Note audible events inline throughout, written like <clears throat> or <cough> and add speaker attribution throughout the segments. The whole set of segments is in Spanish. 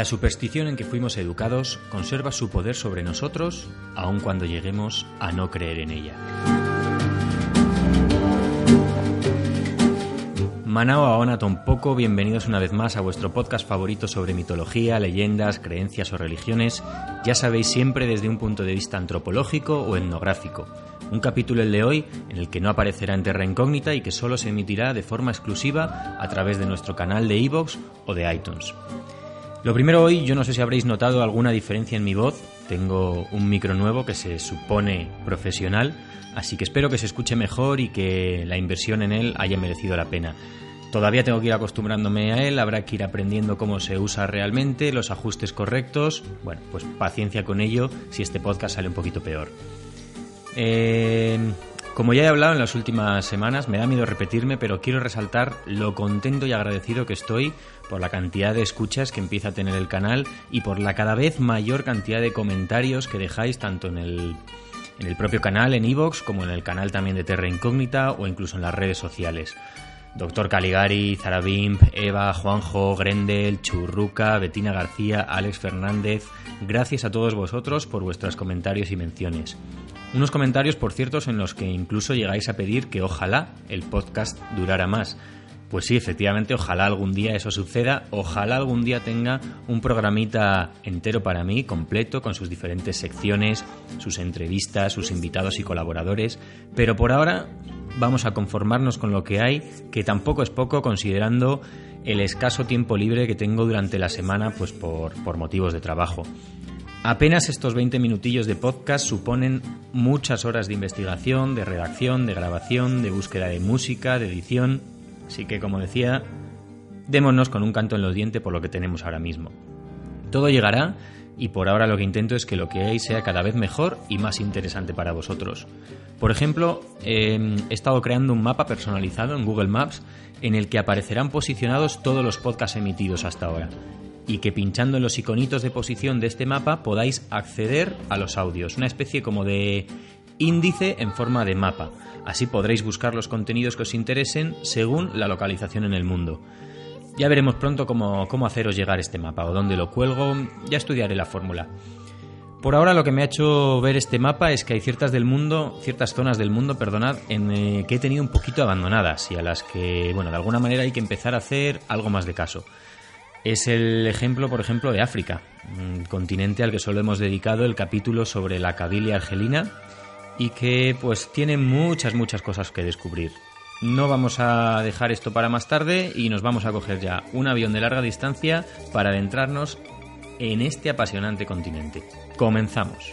Speaker 1: La superstición en que fuimos educados conserva su poder sobre nosotros aun cuando lleguemos a no creer en ella. Manao Aona Poco, bienvenidos una vez más a vuestro podcast favorito sobre mitología, leyendas, creencias o religiones, ya sabéis siempre desde un punto de vista antropológico o etnográfico. Un capítulo el de hoy en el que no aparecerá en Terra Incógnita y que solo se emitirá de forma exclusiva a través de nuestro canal de iVoox o de iTunes. Lo primero hoy, yo no sé si habréis notado alguna diferencia en mi voz. Tengo un micro nuevo que se supone profesional, así que espero que se escuche mejor y que la inversión en él haya merecido la pena. Todavía tengo que ir acostumbrándome a él, habrá que ir aprendiendo cómo se usa realmente, los ajustes correctos. Bueno, pues paciencia con ello si este podcast sale un poquito peor. Eh, como ya he hablado en las últimas semanas, me da miedo repetirme, pero quiero resaltar lo contento y agradecido que estoy por la cantidad de escuchas que empieza a tener el canal y por la cada vez mayor cantidad de comentarios que dejáis tanto en el, en el propio canal, en Evox, como en el canal también de Terra Incógnita o incluso en las redes sociales. Doctor Caligari, Zarabimp, Eva, Juanjo, Grendel, Churruca, Betina García, Alex Fernández, gracias a todos vosotros por vuestros comentarios y menciones. Unos comentarios, por cierto, en los que incluso llegáis a pedir que ojalá el podcast durara más. Pues sí, efectivamente, ojalá algún día eso suceda, ojalá algún día tenga un programita entero para mí, completo, con sus diferentes secciones, sus entrevistas, sus invitados y colaboradores, pero por ahora vamos a conformarnos con lo que hay, que tampoco es poco considerando el escaso tiempo libre que tengo durante la semana, pues por, por motivos de trabajo. Apenas estos 20 minutillos de podcast suponen muchas horas de investigación, de redacción, de grabación, de búsqueda de música, de edición. Así que, como decía, démonos con un canto en los dientes por lo que tenemos ahora mismo. Todo llegará y por ahora lo que intento es que lo que hay sea cada vez mejor y más interesante para vosotros. Por ejemplo, em, he estado creando un mapa personalizado en Google Maps en el que aparecerán posicionados todos los podcasts emitidos hasta ahora y que pinchando en los iconitos de posición de este mapa podáis acceder a los audios, una especie como de índice en forma de mapa. Así podréis buscar los contenidos que os interesen según la localización en el mundo. Ya veremos pronto cómo, cómo haceros llegar este mapa o dónde lo cuelgo, ya estudiaré la fórmula. Por ahora lo que me ha hecho ver este mapa es que hay ciertas del mundo, ciertas zonas del mundo, perdonad, en eh, que he tenido un poquito abandonadas y a las que, bueno, de alguna manera hay que empezar a hacer algo más de caso es el ejemplo, por ejemplo, de África, un continente al que solo hemos dedicado el capítulo sobre la cabilia argelina y que pues tiene muchas, muchas cosas que descubrir. No vamos a dejar esto para más tarde y nos vamos a coger ya un avión de larga distancia para adentrarnos en este apasionante continente. Comenzamos.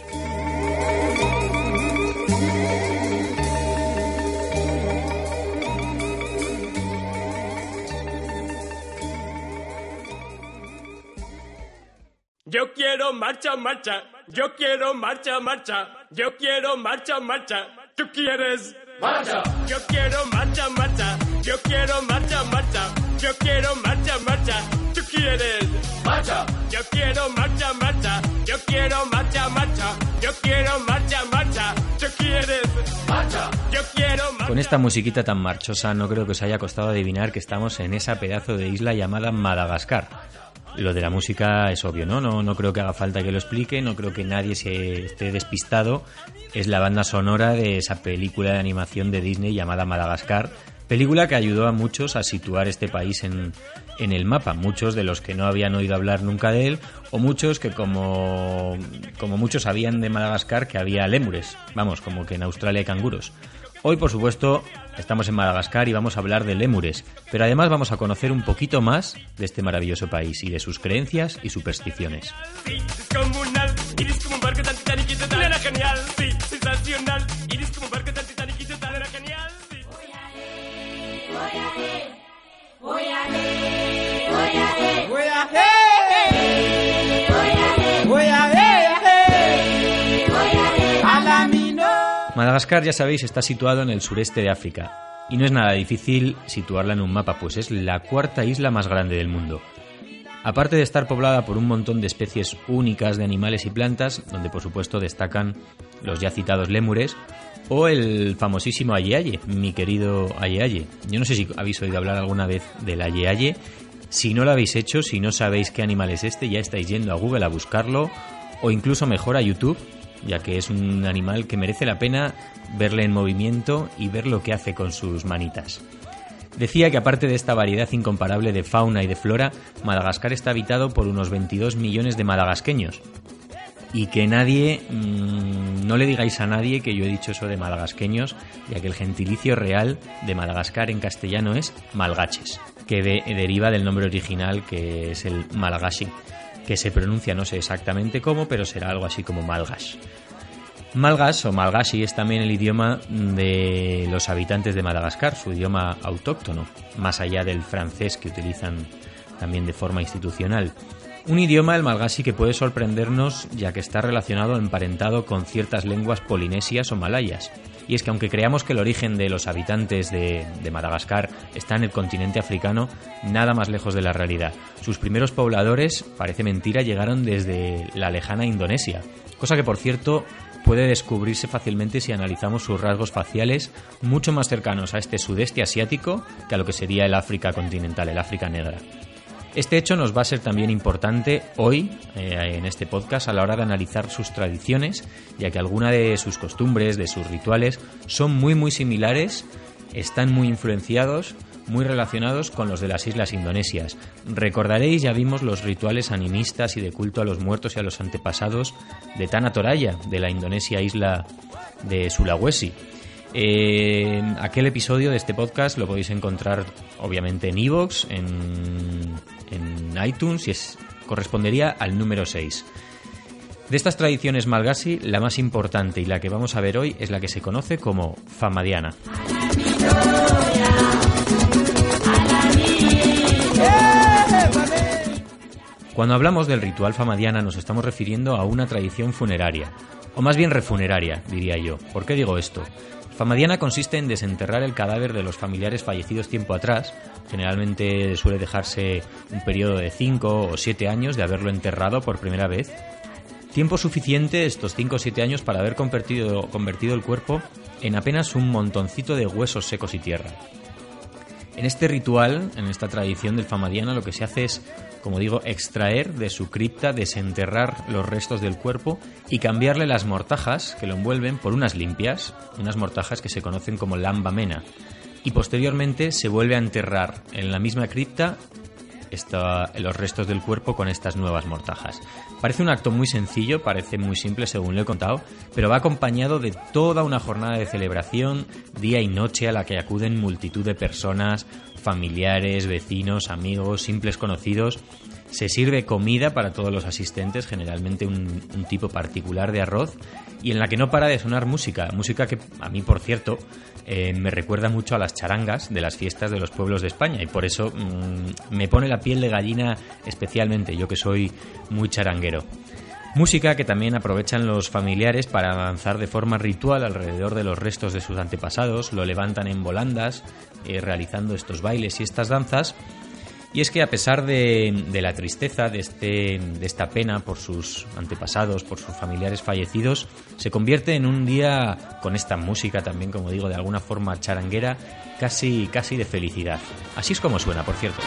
Speaker 2: Yo quiero marcha, marcha. Yo quiero marcha, marcha. Yo quiero marcha, marcha. ¿Tú quieres? Marcha. Yo quiero marcha, marcha. Yo quiero marcha, marcha. Yo quiero marcha, marcha. ¿Tú quieres? Marcha. Yo quiero marcha, marcha. Yo quiero marcha, marcha. Yo quiero marcha, marcha. ¿Tú quieres? Marcha. Yo quiero marcha.
Speaker 1: Con esta musiquita tan marchosa no creo que os haya costado adivinar que estamos en esa pedazo de isla llamada Madagascar lo de la música es obvio, ¿no? ¿no? No creo que haga falta que lo explique, no creo que nadie se esté despistado. Es la banda sonora de esa película de animación de Disney llamada Madagascar, película que ayudó a muchos a situar este país en, en el mapa, muchos de los que no habían oído hablar nunca de él, o muchos que como, como muchos sabían de Madagascar que había lémures, vamos, como que en Australia hay canguros. Hoy, por supuesto, estamos en Madagascar y vamos a hablar de lémures, pero además vamos a conocer un poquito más de este maravilloso país y de sus creencias y supersticiones. Madagascar, ya sabéis, está situado en el sureste de África y no es nada difícil situarla en un mapa, pues es la cuarta isla más grande del mundo. Aparte de estar poblada por un montón de especies únicas de animales y plantas, donde por supuesto destacan los ya citados lémures, o el famosísimo Ayeaye, mi querido Ayeaye. Yo no sé si habéis oído hablar alguna vez del Ayeaye, Si no lo habéis hecho, si no sabéis qué animal es este, ya estáis yendo a Google a buscarlo o incluso mejor a YouTube, ya que es un animal que merece la pena verle en movimiento y ver lo que hace con sus manitas. Decía que aparte de esta variedad incomparable de fauna y de flora, Madagascar está habitado por unos 22 millones de madagasqueños. Y que nadie, mmm, no le digáis a nadie que yo he dicho eso de madagasqueños, ya que el gentilicio real de Madagascar en castellano es malgaches, que de, deriva del nombre original que es el malgashi, que se pronuncia no sé exactamente cómo, pero será algo así como malgash. Malgas o malgashi es también el idioma de los habitantes de Madagascar, su idioma autóctono, más allá del francés que utilizan también de forma institucional. Un idioma, el malgashi, que puede sorprendernos ya que está relacionado, emparentado con ciertas lenguas polinesias o malayas. Y es que aunque creamos que el origen de los habitantes de, de, Madagascar está en el continente africano, nada más lejos de la realidad. Sus primeros pobladores, parece mentira, llegaron desde la lejana Indonesia. Cosa que, por cierto, puede descubrirse fácilmente si analizamos sus rasgos faciales mucho más cercanos a este sudeste asiático que a lo que sería el África continental, el África negra. Este hecho nos va a ser también importante hoy eh, en este podcast a la hora de analizar sus tradiciones, ya que algunas de sus costumbres, de sus rituales, son muy muy similares, están muy influenciados muy relacionados con los de las islas indonesias. Recordaréis, ya vimos los rituales animistas y de culto a los muertos y a los antepasados de Tana Toraya, de la Indonesia isla de Sulawesi. Eh, aquel episodio de este podcast lo podéis encontrar obviamente en Evox, en, en iTunes y es, correspondería al número 6. De estas tradiciones malgasi, la más importante y la que vamos a ver hoy es la que se conoce como famadiana. Cuando hablamos del ritual famadiana nos estamos refiriendo a una tradición funeraria, o más bien refuneraria, diría yo. ¿Por qué digo esto? Famadiana consiste en desenterrar el cadáver de los familiares fallecidos tiempo atrás, generalmente suele dejarse un periodo de 5 o 7 años de haberlo enterrado por primera vez. Tiempo suficiente estos 5 o 7 años para haber convertido, convertido el cuerpo en apenas un montoncito de huesos secos y tierra. En este ritual, en esta tradición del famadiana, lo que se hace es como digo, extraer de su cripta, desenterrar los restos del cuerpo y cambiarle las mortajas que lo envuelven por unas limpias, unas mortajas que se conocen como lamba mena. Y posteriormente se vuelve a enterrar en la misma cripta los restos del cuerpo con estas nuevas mortajas. Parece un acto muy sencillo, parece muy simple según lo he contado, pero va acompañado de toda una jornada de celebración, día y noche a la que acuden multitud de personas, familiares, vecinos, amigos, simples conocidos. Se sirve comida para todos los asistentes, generalmente un, tipo particular de arroz, y en la que no para de sonar música, música que a mí, por cierto, eh, me recuerda mucho a las charangas de las fiestas de los pueblos de España, y por eso mmm, me pone la piel de gallina especialmente, yo que soy muy charanguero. Música que también aprovechan los familiares para avanzar de forma ritual alrededor de los restos de sus antepasados, lo levantan en volandas, eh, realizando estos bailes y estas danzas. Y es que a pesar de, de la tristeza, de, este, de esta pena por sus antepasados, por sus familiares fallecidos, se convierte en un día con esta música también, como digo, de alguna forma charanguera, casi, casi de felicidad. Así es como suena, por cierto.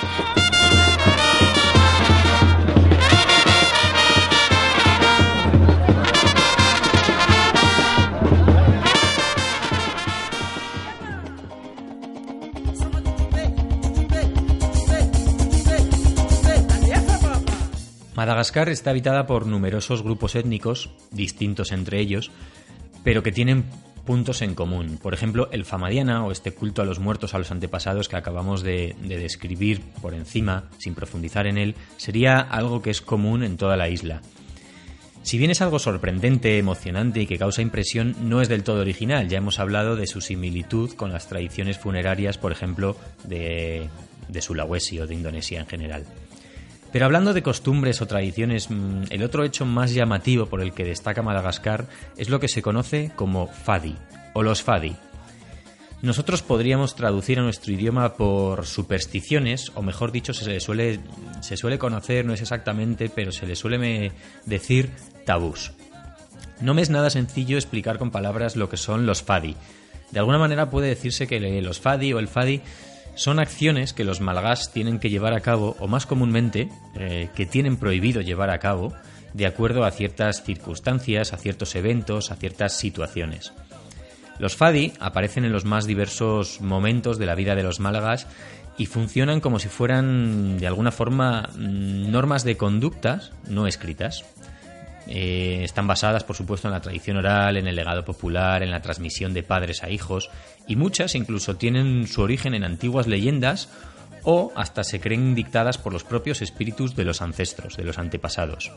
Speaker 1: Madagascar está habitada por numerosos grupos étnicos, distintos entre ellos, pero que tienen puntos en común. Por ejemplo, el famadiana o este culto a los muertos, a los antepasados que acabamos de, de, describir por encima, sin profundizar en él, sería algo que es común en toda la isla. Si bien es algo sorprendente, emocionante y que causa impresión, no es del todo original. Ya hemos hablado de su similitud con las tradiciones funerarias, por ejemplo, de, de Sulawesi o de Indonesia en general. Pero hablando de costumbres o tradiciones, mm, el otro hecho más llamativo por el que destaca Madagascar es lo que se conoce como Fadi o los Fadi. Nosotros podríamos traducir a nuestro idioma por supersticiones, o mejor dicho, se le suele, se suele conocer, no es exactamente, pero se le suele decir tabús. No me es nada sencillo explicar con palabras lo que son los Fadi. De alguna manera puede decirse que los Fadi o el Fadi Son acciones que los malgas tienen que llevar a cabo, o más comúnmente, eh, que tienen prohibido llevar a cabo, de acuerdo a ciertas circunstancias, a ciertos eventos, a ciertas situaciones. Los fadi aparecen en los más diversos momentos de la vida de los málagas y funcionan como si fueran, de alguna forma, mm, normas de conductas no escritas. Eh, están basadas, por supuesto, en la tradición oral, en el legado popular, en la transmisión de padres a hijos, y muchas incluso tienen su origen en antiguas leyendas o hasta se creen dictadas por los propios espíritus de los ancestros, de los antepasados.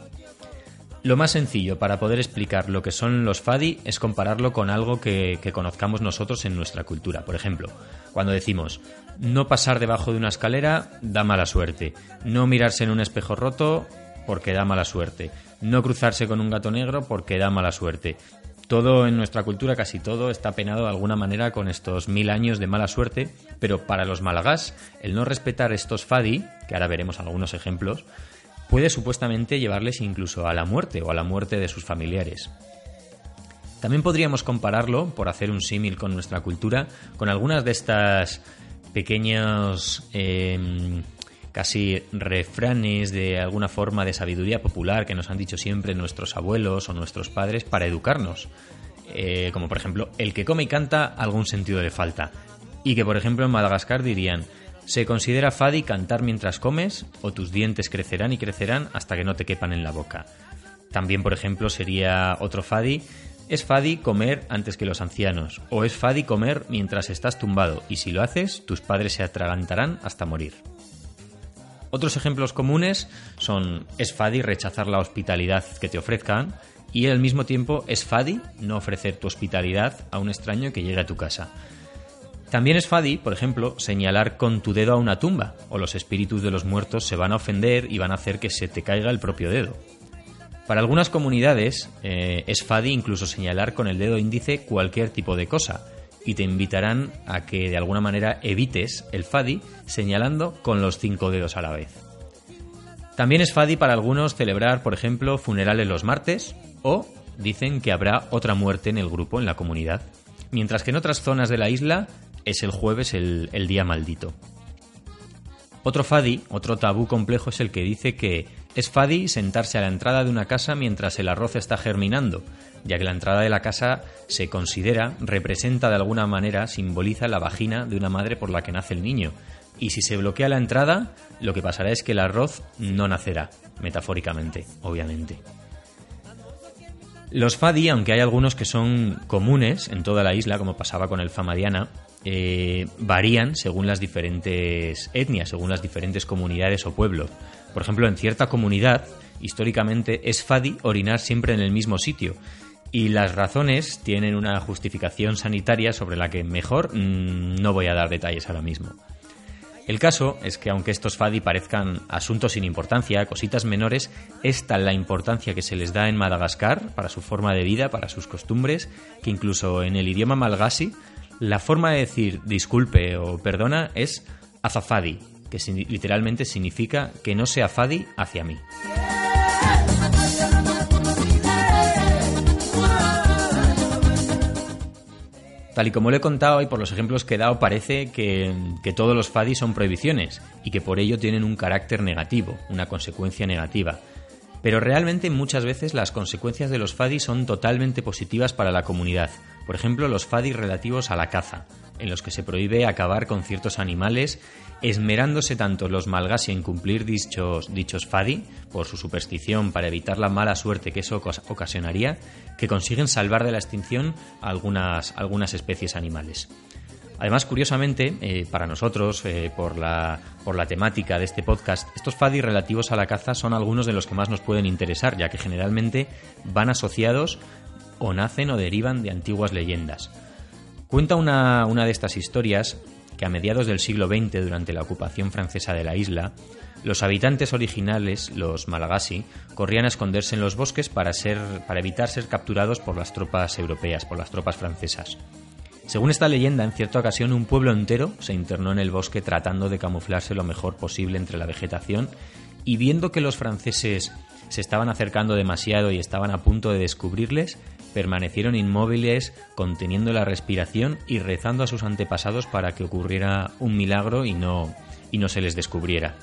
Speaker 1: Lo más sencillo para poder explicar lo que son los fadi es compararlo con algo que, conozcamos nosotros en nuestra cultura. Por ejemplo, cuando decimos no pasar debajo de una escalera da mala suerte, no mirarse en un espejo roto porque da mala suerte, no cruzarse con un gato negro porque da mala suerte. Todo en nuestra cultura, casi todo, está penado de alguna manera con estos mil años de mala suerte, pero para los malagás, el no respetar estos fadi, que ahora veremos algunos ejemplos, puede supuestamente llevarles incluso a la muerte o a la muerte de sus familiares. También podríamos compararlo, por hacer un símil con nuestra cultura, con algunas de estas pequeños em, casi refranes de alguna forma de sabiduría popular que nos han dicho siempre nuestros abuelos o nuestros padres para educarnos. Eh, como por ejemplo, el que come y canta algún sentido le falta. Y que por ejemplo en Madagascar dirían, se considera fadi cantar mientras comes o tus dientes crecerán y crecerán hasta que no te quepan en la boca. También, por ejemplo, sería otro fadi. Es fadi comer antes que los ancianos o es fadi comer mientras estás tumbado y si lo haces tus padres se atragantarán hasta morir. Otros ejemplos comunes son es fadi rechazar la hospitalidad que te ofrezcan y al mismo tiempo es fadi no ofrecer tu hospitalidad a un extraño que llegue a tu casa. También es fadi, por ejemplo, señalar con tu dedo a una tumba, o los espíritus de los muertos se van a ofender y van a hacer que se te caiga el propio dedo. Para algunas comunidades eh, es fadi incluso señalar con el dedo índice cualquier tipo de cosa, y te invitarán a que de alguna manera evites el fadi señalando con los cinco dedos a la vez. También es fadi para algunos celebrar, por ejemplo, funerales los martes o dicen que habrá otra muerte en el grupo, en la comunidad. Mientras que en otras zonas de la isla es el jueves el, día maldito. Otro fadi, otro tabú complejo es el que dice que es fadi sentarse a la entrada de una casa mientras el arroz está germinando, ya que la entrada de la casa se considera, representa de alguna manera, simboliza la vagina de una madre por la que nace el niño. Y si se bloquea la entrada, lo que pasará es que el arroz no nacerá, metafóricamente, obviamente. Los fadi, aunque hay algunos que son comunes en toda la isla, como pasaba con el famadiana, eh, varían según las diferentes etnias, según las diferentes comunidades o pueblos. Por ejemplo, en cierta comunidad, históricamente es fadi orinar siempre en el mismo sitio. Y las razones tienen una justificación sanitaria sobre la que mejor mm, no voy a dar detalles ahora mismo. El caso es que aunque estos fadi parezcan asuntos sin importancia, cositas menores, es tal la importancia que se les da en Madagascar para su forma de vida, para sus costumbres, que incluso en el idioma malgasi la forma de decir disculpe o perdona es azafadi, que literalmente significa que no sea fadi hacia mí. Tal y como le he contado y por los ejemplos que he dado, parece que, que, todos los fadi son prohibiciones y que por ello tienen un carácter negativo, una consecuencia negativa. Pero realmente muchas veces las consecuencias de los fadi son totalmente positivas para la comunidad, por ejemplo, los fadis relativos a la caza, en los que se prohíbe acabar con ciertos animales, esmerándose tanto los malgasi en cumplir dichos, dichos fadi, por su superstición para evitar la mala suerte que eso ocasionaría, que consiguen salvar de la extinción algunas, algunas especies animales. Además, curiosamente, eh, para nosotros, eh, por, la, por la temática de este podcast, estos fadi relativos a la caza son algunos de los que más nos pueden interesar, ya que generalmente van asociados o nacen o derivan de antiguas leyendas. Cuenta una, de estas historias que a mediados del siglo XX, durante la ocupación francesa de la isla, los habitantes originales, los malagasi, corrían a esconderse en los bosques para, ser, para evitar ser capturados por las tropas europeas, por las tropas francesas. Según esta leyenda, en cierta ocasión un pueblo entero se internó en el bosque tratando de camuflarse lo mejor posible entre la vegetación y viendo que los franceses se estaban acercando demasiado y estaban a punto de descubrirles, permanecieron inmóviles, conteniendo la respiración y rezando a sus antepasados para que ocurriera un milagro y no, y no se les descubriera.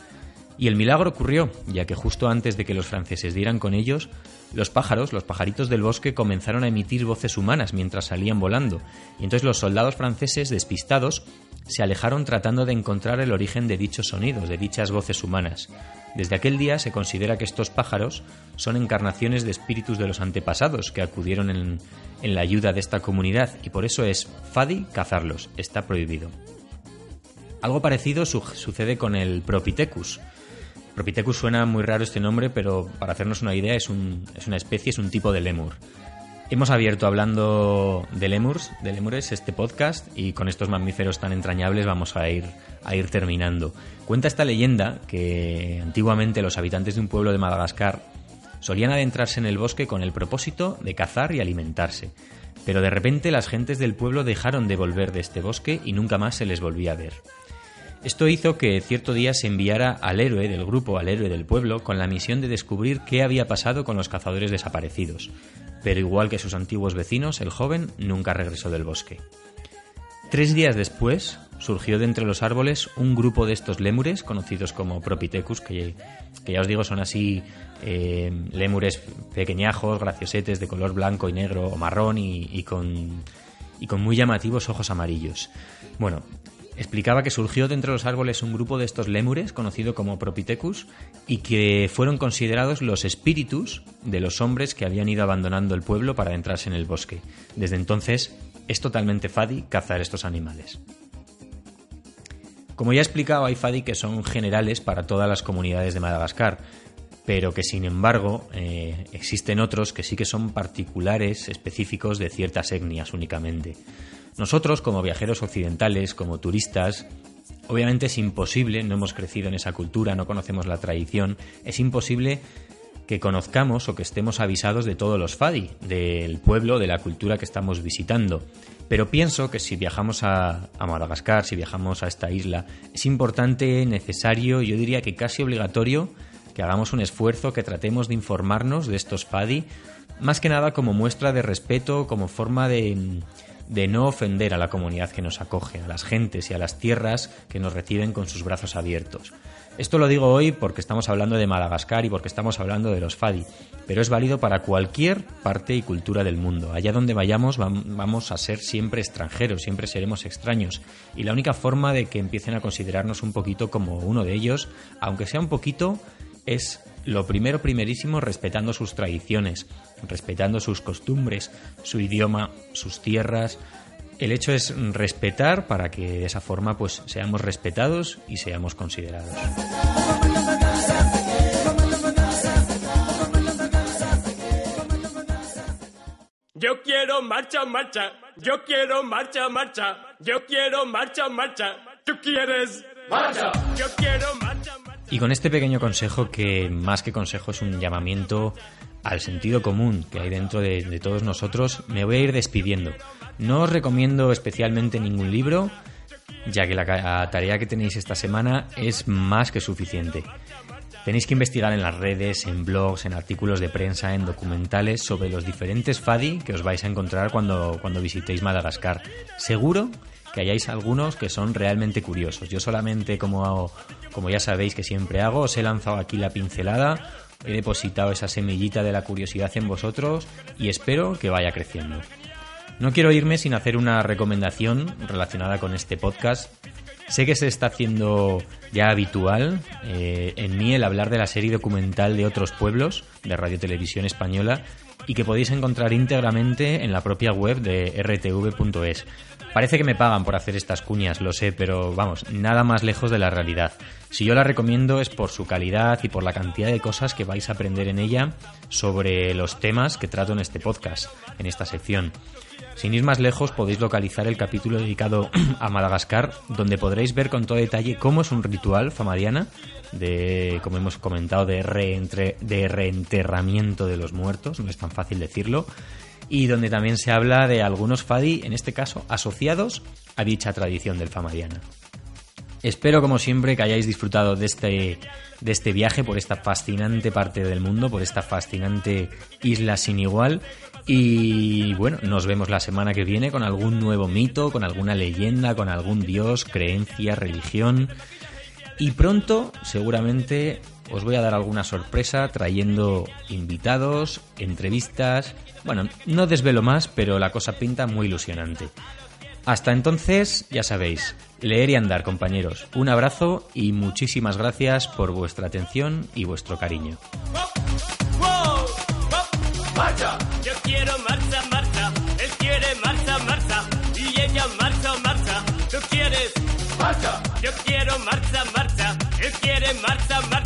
Speaker 1: Y el milagro ocurrió, ya que justo antes de que los franceses dieran con ellos, los pájaros, los pajaritos del bosque, comenzaron a emitir voces humanas mientras salían volando, y entonces los soldados franceses, despistados, se alejaron tratando de encontrar el origen de dichos sonidos, de dichas voces humanas. Desde aquel día se considera que estos pájaros son encarnaciones de espíritus de los antepasados que acudieron en, en la ayuda de esta comunidad y por eso es Fadi cazarlos, está prohibido. Algo parecido sucede con el Propithecus, Propithecus suena muy raro este nombre, pero para hacernos una idea es, una especie, es un tipo de lemur. Hemos abierto hablando de lemurs, de lemures, este podcast y con estos mamíferos tan entrañables vamos a ir, a ir terminando. Cuenta esta leyenda que antiguamente los habitantes de un pueblo de Madagascar solían adentrarse en el bosque con el propósito de cazar y alimentarse. Pero de repente las gentes del pueblo dejaron de volver de este bosque y nunca más se les volvía a ver. Esto hizo que cierto día se enviara al héroe del grupo, al héroe del pueblo, con la misión de descubrir qué había pasado con los cazadores desaparecidos. Pero igual que sus antiguos vecinos, el joven nunca regresó del bosque. Tres días después, surgió de entre los árboles un grupo de estos lémures, conocidos como Propithecus, que, ya os digo son así eh, lémures pequeñajos, graciosetes, de color blanco y negro o marrón y, con, y con muy llamativos ojos amarillos. Bueno, explicaba que surgió de entre los árboles un grupo de estos lémures, conocido como Propithecus, y que fueron considerados los espíritus de los hombres que habían ido abandonando el pueblo para adentrarse en el bosque. Desde entonces es totalmente fadi cazar estos animales. Como ya he explicado, hay fadi que son generales para todas las comunidades de Madagascar, pero que sin embargo eh, existen otros que sí que son particulares, específicos de ciertas etnias únicamente. Nosotros, como viajeros occidentales, como turistas, obviamente es imposible, no hemos crecido en esa cultura, no conocemos la tradición, es imposible que conozcamos o que estemos avisados de todos los Fadi, del pueblo, de la cultura que estamos visitando. Pero pienso que si viajamos a, a, Madagascar, si viajamos a esta isla, es importante, necesario, yo diría que casi obligatorio, que hagamos un esfuerzo, que tratemos de informarnos de estos Fadi, más que nada como muestra de respeto, como forma de, de no ofender a la comunidad que nos acoge, a las gentes y a las tierras que nos reciben con sus brazos abiertos. Esto lo digo hoy porque estamos hablando de Madagascar y porque estamos hablando de los Fadi, pero es válido para cualquier parte y cultura del mundo. Allá donde vayamos vamos a ser siempre extranjeros, siempre seremos extraños, y la única forma de que empiecen a considerarnos un poquito como uno de ellos, aunque sea un poquito, es lo primero, primerísimo, respetando sus tradiciones, respetando sus costumbres, su idioma, sus tierras. El hecho es respetar para que de esa forma pues seamos respetados y seamos considerados.
Speaker 2: Yo quiero marcha, marcha. Yo quiero marcha, marcha. Yo quiero marcha, marcha. ¿Tú quieres? Marcha. Yo quiero marcha, marcha.
Speaker 1: Y con este pequeño consejo, que más que consejo es un llamamiento al sentido común que hay dentro de, todos nosotros, me voy a ir despidiendo. No os recomiendo especialmente ningún libro, ya que la tarea que tenéis esta semana es más que suficiente. Tenéis que investigar en las redes, en blogs, en artículos de prensa, en documentales sobre los diferentes FADI que os vais a encontrar cuando, cuando visitéis Madagascar. Seguro que hayáis algunos que son realmente curiosos. Yo solamente, como, como ya sabéis que siempre hago, os he lanzado aquí la pincelada, he depositado esa semillita de la curiosidad en vosotros y espero que vaya creciendo. No quiero irme sin hacer una recomendación relacionada con este podcast. Sé que se está haciendo ya habitual eh, en mí el hablar de la serie documental de otros pueblos de Radio Televisión Española y que podéis encontrar íntegramente en la propia web de rtv.es. Parece que me pagan por hacer estas cuñas, lo sé, pero vamos, nada más lejos de la realidad. Si yo la recomiendo es por su calidad y por la cantidad de cosas que vais a aprender en ella sobre los temas que trato en este podcast, en esta sección. Sin ir más lejos, podéis localizar el capítulo dedicado <clears throat> a Madagascar, donde podréis ver con todo detalle cómo es un ritual famadiana de, como hemos comentado, de, de reenterramiento de los muertos, no es tan fácil decirlo, y donde también se habla de algunos fadi, en este caso asociados a dicha tradición del famadiana. Espero, como siempre, que hayáis disfrutado de este, de este viaje por esta fascinante parte del mundo, por esta fascinante isla sin igual. Y bueno, nos vemos la semana que viene con algún nuevo mito, con alguna leyenda, con algún dios, creencia, religión. Y pronto, seguramente, os voy a dar alguna sorpresa trayendo invitados, entrevistas. Bueno, no desvelo más, pero la cosa pinta muy ilusionante. Hasta entonces, ya sabéis, leer y andar, compañeros. Un abrazo y muchísimas gracias por vuestra atención y vuestro cariño.
Speaker 2: Yo quiero marcha, marcha. Él quiere marcha, marcha.